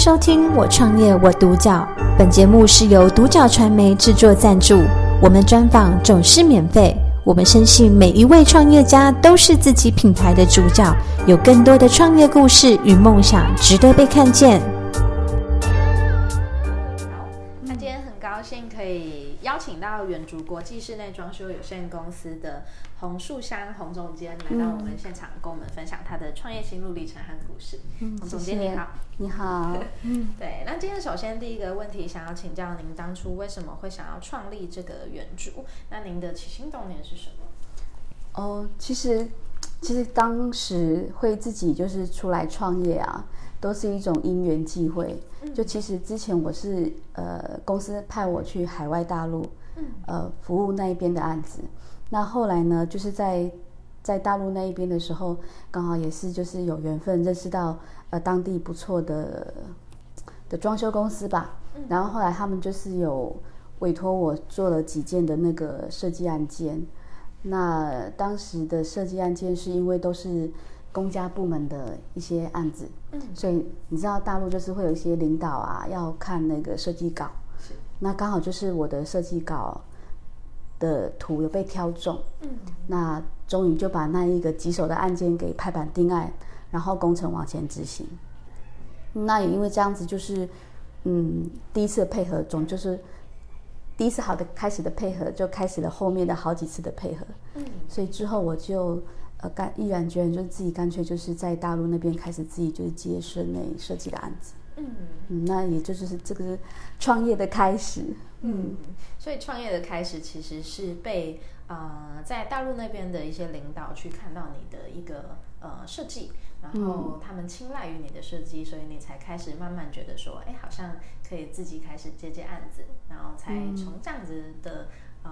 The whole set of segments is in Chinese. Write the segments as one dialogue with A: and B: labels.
A: 收听《我创业我独角》，本节目是由独角传媒制作赞助，我们专访总是免费。我们深信每一位创业家都是自己品牌的主角，有更多的创业故事与梦想值得被看见。
B: 那今天很高兴可以邀请到远足国际室内装修有限公司的洪树香洪总监来到我们现场，跟我们分享他的创业心路历程和故事。洪总监你好，
C: 你好，嗯，
B: 对。那今天首先第一个问题，想要请教您当初为什么会想要创立这个原著？那您的起心动念是什么？
C: 哦，其实其实当时会自己就是出来创业啊，都是一种因缘际会。就其实之前我是呃公司派我去海外大陆，呃服务那一边的案子。那后来呢，就是在在大陆那一边的时候，刚好也是就是有缘分认识到呃当地不错的的装修公司吧。然后后来他们就是有委托我做了几件的那个设计案件。那当时的设计案件是因为都是公家部门的一些案子，嗯，所以你知道大陆就是会有一些领导啊要看那个设计稿，是，那刚好就是我的设计稿的图有被挑中，嗯，那终于就把那一个棘手的案件给拍板定案，然后工程往前执行。那也因为这样子，就是嗯，第一次配合总就是。第一次好的开始的配合，就开始了后面的好几次的配合。嗯，所以之后我就呃干毅然决然，就自己干脆就是在大陆那边开始自己就是接室内设计的案子。嗯嗯，那也就是这个创业的开始。
B: 嗯，所以创业的开始其实是被呃在大陆那边的一些领导去看到你的一个呃设计。然后他们青睐于你的设计，所以你才开始慢慢觉得说，哎，好像可以自己开始接接案子，然后才从这样子的呃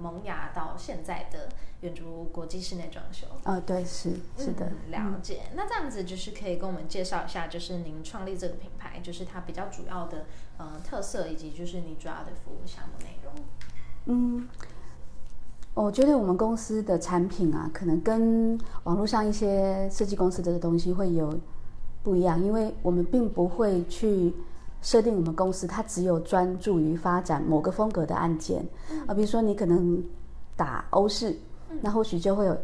B: 萌芽到现在的远足国际室内装修。
C: 啊，对，是是的，
B: 了解。那这样子就是可以跟我们介绍一下，就是您创立这个品牌，就是它比较主要的呃特色，以及就是你主要的服务项目内容。嗯。
C: 我觉得我们公司的产品啊，可能跟网络上一些设计公司的东西会有不一样，因为我们并不会去设定我们公司它只有专注于发展某个风格的案件。啊，比如说你可能打欧式，那或许就会有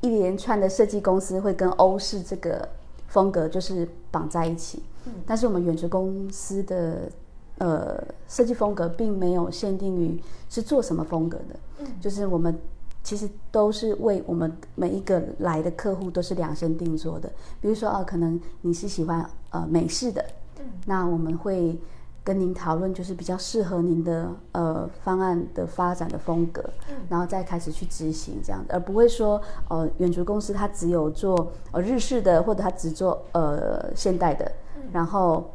C: 一连串的设计公司会跟欧式这个风格就是绑在一起，但是我们远程公司的。呃，设计风格并没有限定于是做什么风格的，嗯，就是我们其实都是为我们每一个来的客户都是量身定做的。比如说啊，可能你是喜欢呃美式的，嗯，那我们会跟您讨论，就是比较适合您的呃方案的发展的风格，嗯，然后再开始去执行这样，而不会说呃远足公司它只有做呃日式的，或者它只做呃现代的，然后。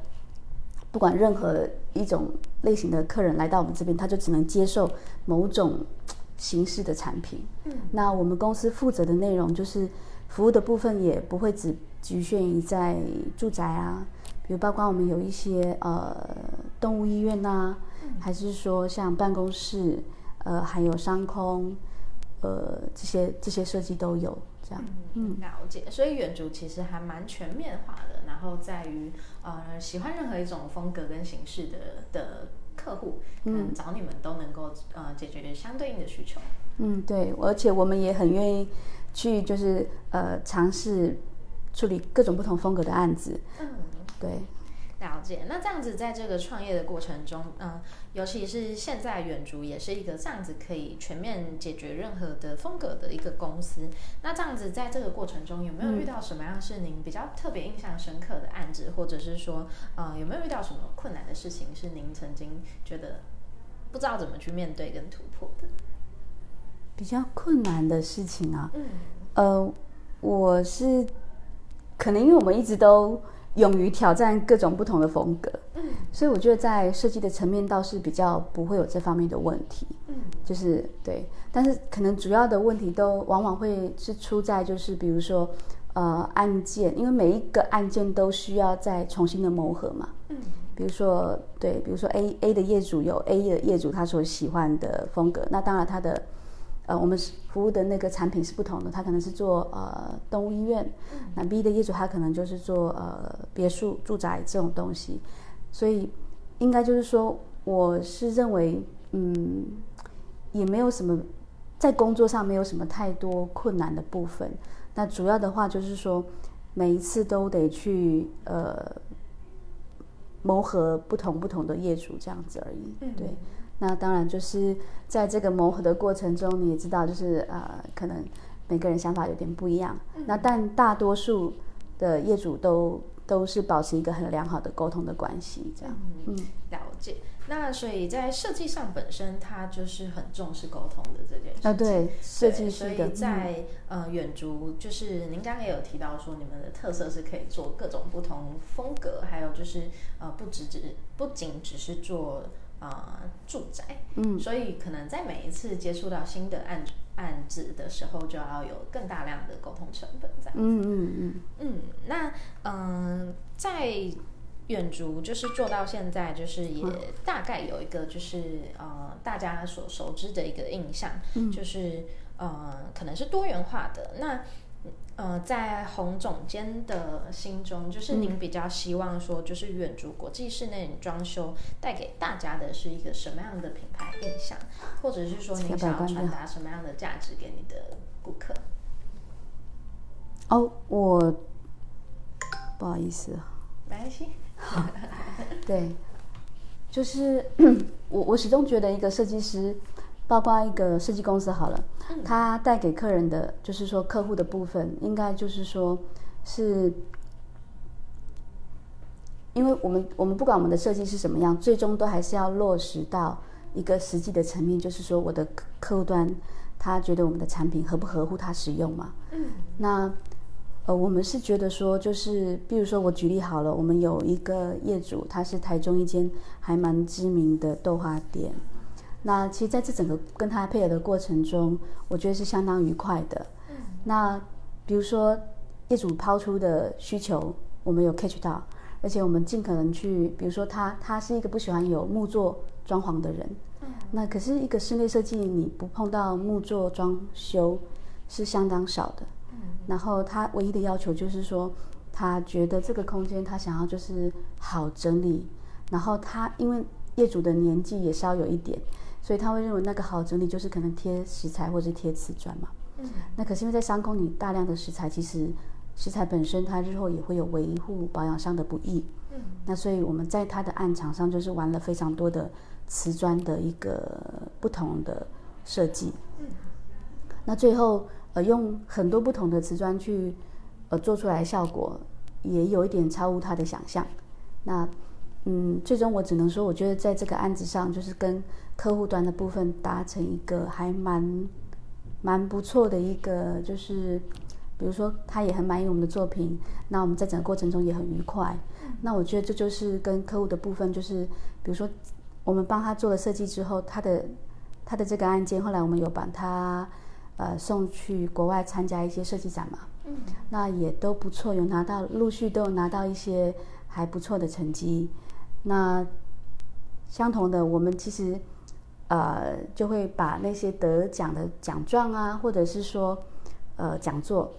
C: 不管任何一种类型的客人来到我们这边，他就只能接受某种形式的产品。嗯，那我们公司负责的内容就是服务的部分，也不会只局限于在住宅啊，比如包括我们有一些呃动物医院呐，还是说像办公室，呃，还有商空，呃，这些这些设计都有。这样，
B: 嗯，了解。所以远足其实还蛮全面化的，然后在于呃喜欢任何一种风格跟形式的的客户，嗯，找你们都能够呃解决相对应的需求。
C: 嗯，对，而且我们也很愿意去就是呃尝试处理各种不同风格的案子。嗯，对。
B: 了解，那这样子在这个创业的过程中，嗯，尤其是现在远足也是一个这样子可以全面解决任何的风格的一个公司。那这样子在这个过程中，有没有遇到什么样是您比较特别印象深刻的案子，或者是说，呃，有没有遇到什么困难的事情是您曾经觉得不知道怎么去面对跟突破的？
C: 比较困难的事情啊，嗯，呃，我是可能因为我们一直都。勇于挑战各种不同的风格，嗯，所以我觉得在设计的层面倒是比较不会有这方面的问题，嗯，就是对，但是可能主要的问题都往往会是出在就是比如说，呃，案件，因为每一个案件都需要再重新的磨合嘛，嗯，比如说对，比如说 A A 的业主有 A 的业主他所喜欢的风格，那当然他的呃，我们服务的那个产品是不同的，他可能是做呃动物医院，那 B 的业主他可能就是做呃别墅、住宅这种东西，所以应该就是说，我是认为，嗯，也没有什么在工作上没有什么太多困难的部分。那主要的话就是说，每一次都得去呃磨合不同不同的业主这样子而已。对，那当然就是在这个磨合的过程中，你也知道，就是呃，可能每个人想法有点不一样。那但大多数的业主都都是保持一个很良好的沟通的关系，这样。
B: 嗯，了解。那所以在设计上本身，它就是很重视沟通的这件事情。
C: 啊，对，设计师的。
B: 所以在呃远足，就是您刚刚也有提到说，你们的特色是可以做各种不同风格，还有就是呃不只只不仅只是做啊住宅，嗯，所以可能在每一次接触到新的案案子的时候，就要有更大量的沟通成本在。嗯嗯嗯嗯，那嗯在。远足就是做到现在，就是也大概有一个就是呃大家所熟知的一个印象，就是呃可能是多元化的。那呃在洪总监的心中，就是您比较希望说，就是远足国际室内装修带给大家的是一个什么样的品牌印象，或者是说您想要传达什么样的价值给你的顾客？
C: 哦，我不好意思啊，
B: 没关系。
C: 对，就是 我我始终觉得一个设计师，包括一个设计公司好了，他带给客人的就是说客户的部分，应该就是说是，因为我们我们不管我们的设计是什么样，最终都还是要落实到一个实际的层面，就是说我的客户端他觉得我们的产品合不合乎他使用嘛？嗯，那。呃，我们是觉得说，就是比如说，我举例好了，我们有一个业主，他是台中一间还蛮知名的豆花店。那其实在这整个跟他配合的过程中，我觉得是相当愉快的。嗯。那比如说业主抛出的需求，我们有 catch 到，而且我们尽可能去，比如说他他是一个不喜欢有木作装潢的人。嗯。那可是一个室内设计，你不碰到木作装修是相当少的。嗯然后他唯一的要求就是说，他觉得这个空间他想要就是好整理。然后他因为业主的年纪也稍有一点，所以他会认为那个好整理就是可能贴石材或者贴瓷砖嘛。嗯。那可是因为在商空，你大量的石材，其实石材本身它日后也会有维护保养上的不易。嗯。那所以我们在它的案场上就是玩了非常多的瓷砖的一个不同的设计。嗯。那最后。呃，用很多不同的瓷砖去，呃，做出来效果也有一点超乎他的想象。那，嗯，最终我只能说，我觉得在这个案子上，就是跟客户端的部分达成一个还蛮蛮不错的一个，就是比如说他也很满意我们的作品，那我们在整个过程中也很愉快。那我觉得这就是跟客户的部分，就是比如说我们帮他做了设计之后，他的他的这个案件，后来我们有把他。呃，送去国外参加一些设计展嘛，嗯，那也都不错，有拿到陆续都有拿到一些还不错的成绩。那相同的，我们其实呃就会把那些得奖的奖状啊，或者是说呃讲座，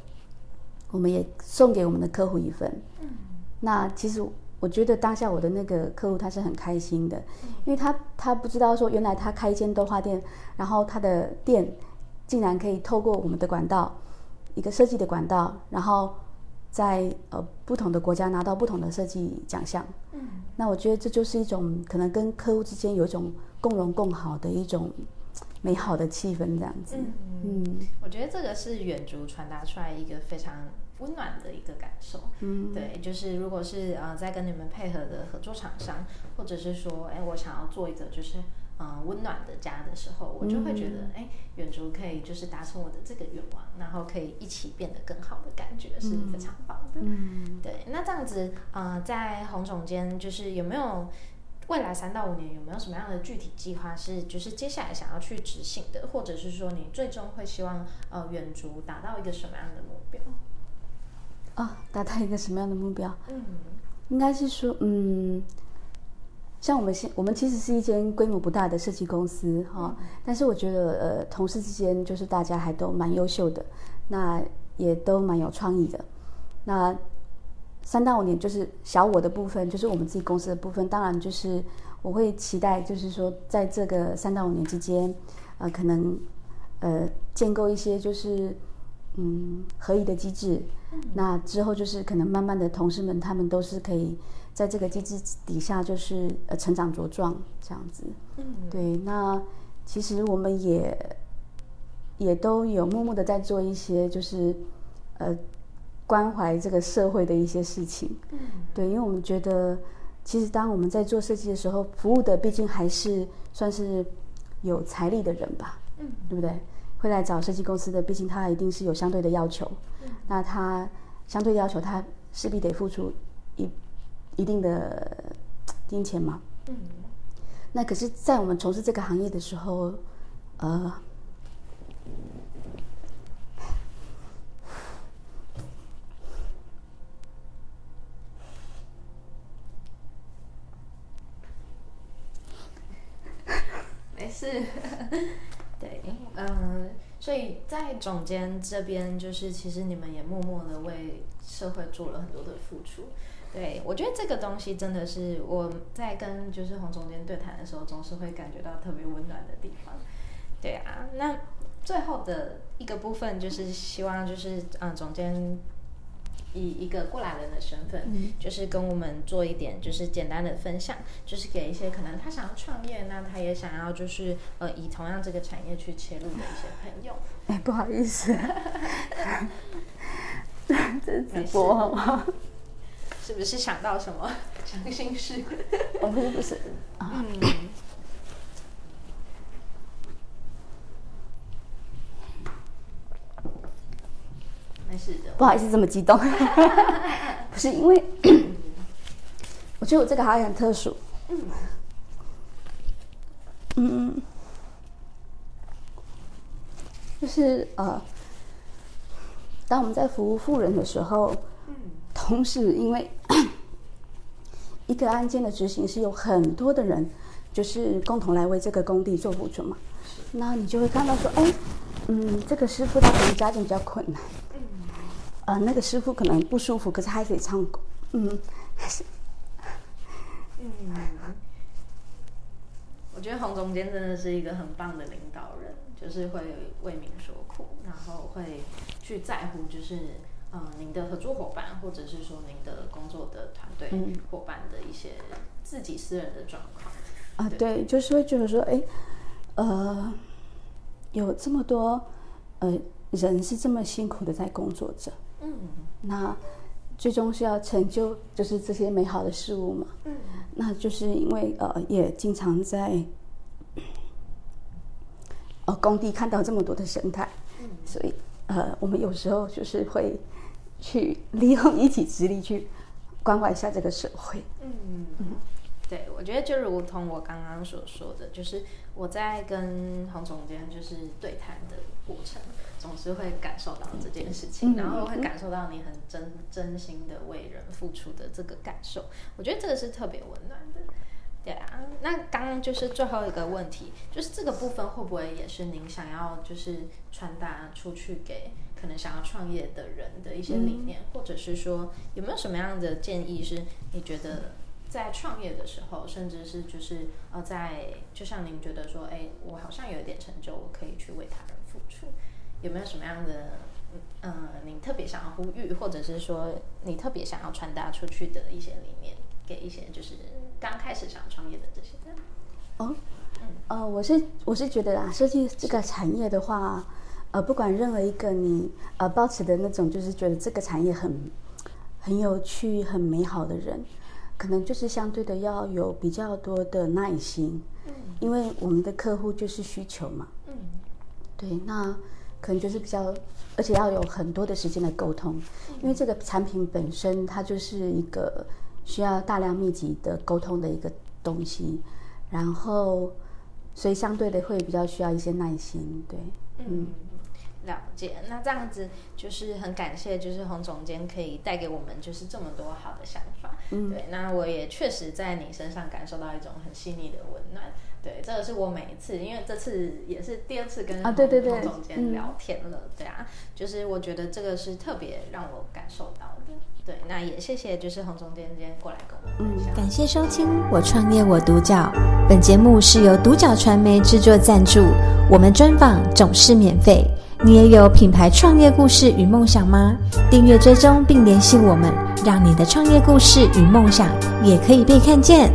C: 我们也送给我们的客户一份。那其实我觉得当下我的那个客户他是很开心的，因为他他不知道说原来他开一间豆花店，然后他的店。竟然可以透过我们的管道，一个设计的管道，然后在呃不同的国家拿到不同的设计奖项。嗯，那我觉得这就是一种可能跟客户之间有一种共荣共好的一种美好的气氛，这样子。
B: 嗯，我觉得这个是远足传达出来一个非常温暖的一个感受。嗯，对，就是如果是呃在跟你们配合的合作厂商，或者是说，哎，我想要做一个就是。嗯，温暖的家的时候，我就会觉得，哎，远足可以就是达成我的这个愿望，然后可以一起变得更好的感觉是非常棒的。嗯，对。那这样子，呃，在洪总监就是有没有未来三到五年有没有什么样的具体计划是就是接下来想要去执行的，或者是说你最终会希望呃远足达到一个什么样的目标？
C: 啊，达到一个什么样的目标？嗯，应该是说，嗯。像我们现我们其实是一间规模不大的设计公司哈，但是我觉得呃同事之间就是大家还都蛮优秀的，那也都蛮有创意的。那三到五年就是小我的部分，就是我们自己公司的部分，当然就是我会期待，就是说在这个三到五年之间，呃，可能呃建构一些就是嗯合一的机制，那之后就是可能慢慢的同事们他们都是可以。在这个机制底下，就是呃成长茁壮这样子。嗯，对。那其实我们也也都有默默的在做一些，就是呃关怀这个社会的一些事情。嗯，对，因为我们觉得，其实当我们在做设计的时候，服务的毕竟还是算是有财力的人吧。嗯，对不对？会来找设计公司的，毕竟他一定是有相对的要求。嗯，那他相对要求，他势必得付出一。一定的金钱嘛，嗯，那可是，在我们从事这个行业的时候，呃，
B: 没事，对，嗯，所以在总监这边，就是其实你们也默默的为社会做了很多的付出。对，我觉得这个东西真的是我在跟就是洪总监对谈的时候，总是会感觉到特别温暖的地方。对啊，那最后的一个部分就是希望就是嗯，总监以一个过来人的身份，就是跟我们做一点就是简单的分享，就是给一些可能他想要创业，那他也想要就是呃以同样这个产业去切入的一些朋友。
C: 哎，不好意思，这是直播好吗？
B: 是不是想到什么伤心事？
C: 哦，不是不是，嗯，
B: 没事的。
C: 不好意思这么激动，不是因为，我觉得我这个好像很特殊。嗯嗯，就是呃，当我们在服务富人的时候。同时，因为 一个案件的执行是有很多的人，就是共同来为这个工地做付出嘛。那你就会看到说，哎，嗯，这个师傅他可能家境比较困难，嗯，呃，那个师傅可能不舒服，可是还得唱歌，嗯，还是，
B: 嗯，我觉得洪总监真的是一个很棒的领导人，就是会为民所苦，然后会去在乎，就是。嗯，您的合作伙伴，或者是说您的工作的团队伙伴的一些自己私人的状况
C: 啊，对，就是会觉得说，哎，呃，有这么多呃人是这么辛苦的在工作着，嗯，那最终是要成就就是这些美好的事物嘛，嗯，那就是因为呃也经常在呃工地看到这么多的生态，嗯，所以呃我们有时候就是会。去利用一己之力去关怀一下这个社会。嗯
B: 嗯，对，我觉得就如同我刚刚所说的，就是我在跟洪总监就是对谈的过程，总是会感受到这件事情，然后会感受到你很真真心的为人付出的这个感受。我觉得这个是特别温暖的。对啊，那刚刚就是最后一个问题，就是这个部分会不会也是您想要就是传达出去给？可能想要创业的人的一些理念，或者是说有没有什么样的建议，是你觉得在创业的时候，甚至是就是呃，在就像您觉得说，哎，我好像有一点成就，我可以去为他人付出，有没有什么样的嗯，您特别想要呼吁，或者是说你特别想要传达出去的一些理念，给一些就是刚开始想创业的这些人？
C: 哦，嗯，呃，我是我是觉得啊，设计这个产业的话。呃，不管任何一个你呃抱持的那种，就是觉得这个产业很很有趣、很美好的人，可能就是相对的要有比较多的耐心，嗯，因为我们的客户就是需求嘛，嗯，对，那可能就是比较，而且要有很多的时间来沟通，因为这个产品本身它就是一个需要大量密集的沟通的一个东西，然后所以相对的会比较需要一些耐心，对，嗯。
B: 了解，那这样子就是很感谢，就是洪总监可以带给我们就是这么多好的想法。
C: 嗯
B: 对，那我也确实在你身上感受到一种很细腻的温暖。对，这个是我每一次，因为这次也是第二次跟
C: 啊对对对
B: 洪总监
C: 嗯
B: 聊天了，对啊，就是我觉得这个是特别让我感受到的。对，那也谢谢就是洪总监今天过来跟我嗯。
A: 感谢收听《我创业我独角》，本节目是由独角传媒制作赞助，我们专访总是免费。你也有品牌创业故事与梦想吗？订阅追踪并联系我们，让你的创业故事与梦想也可以被看见。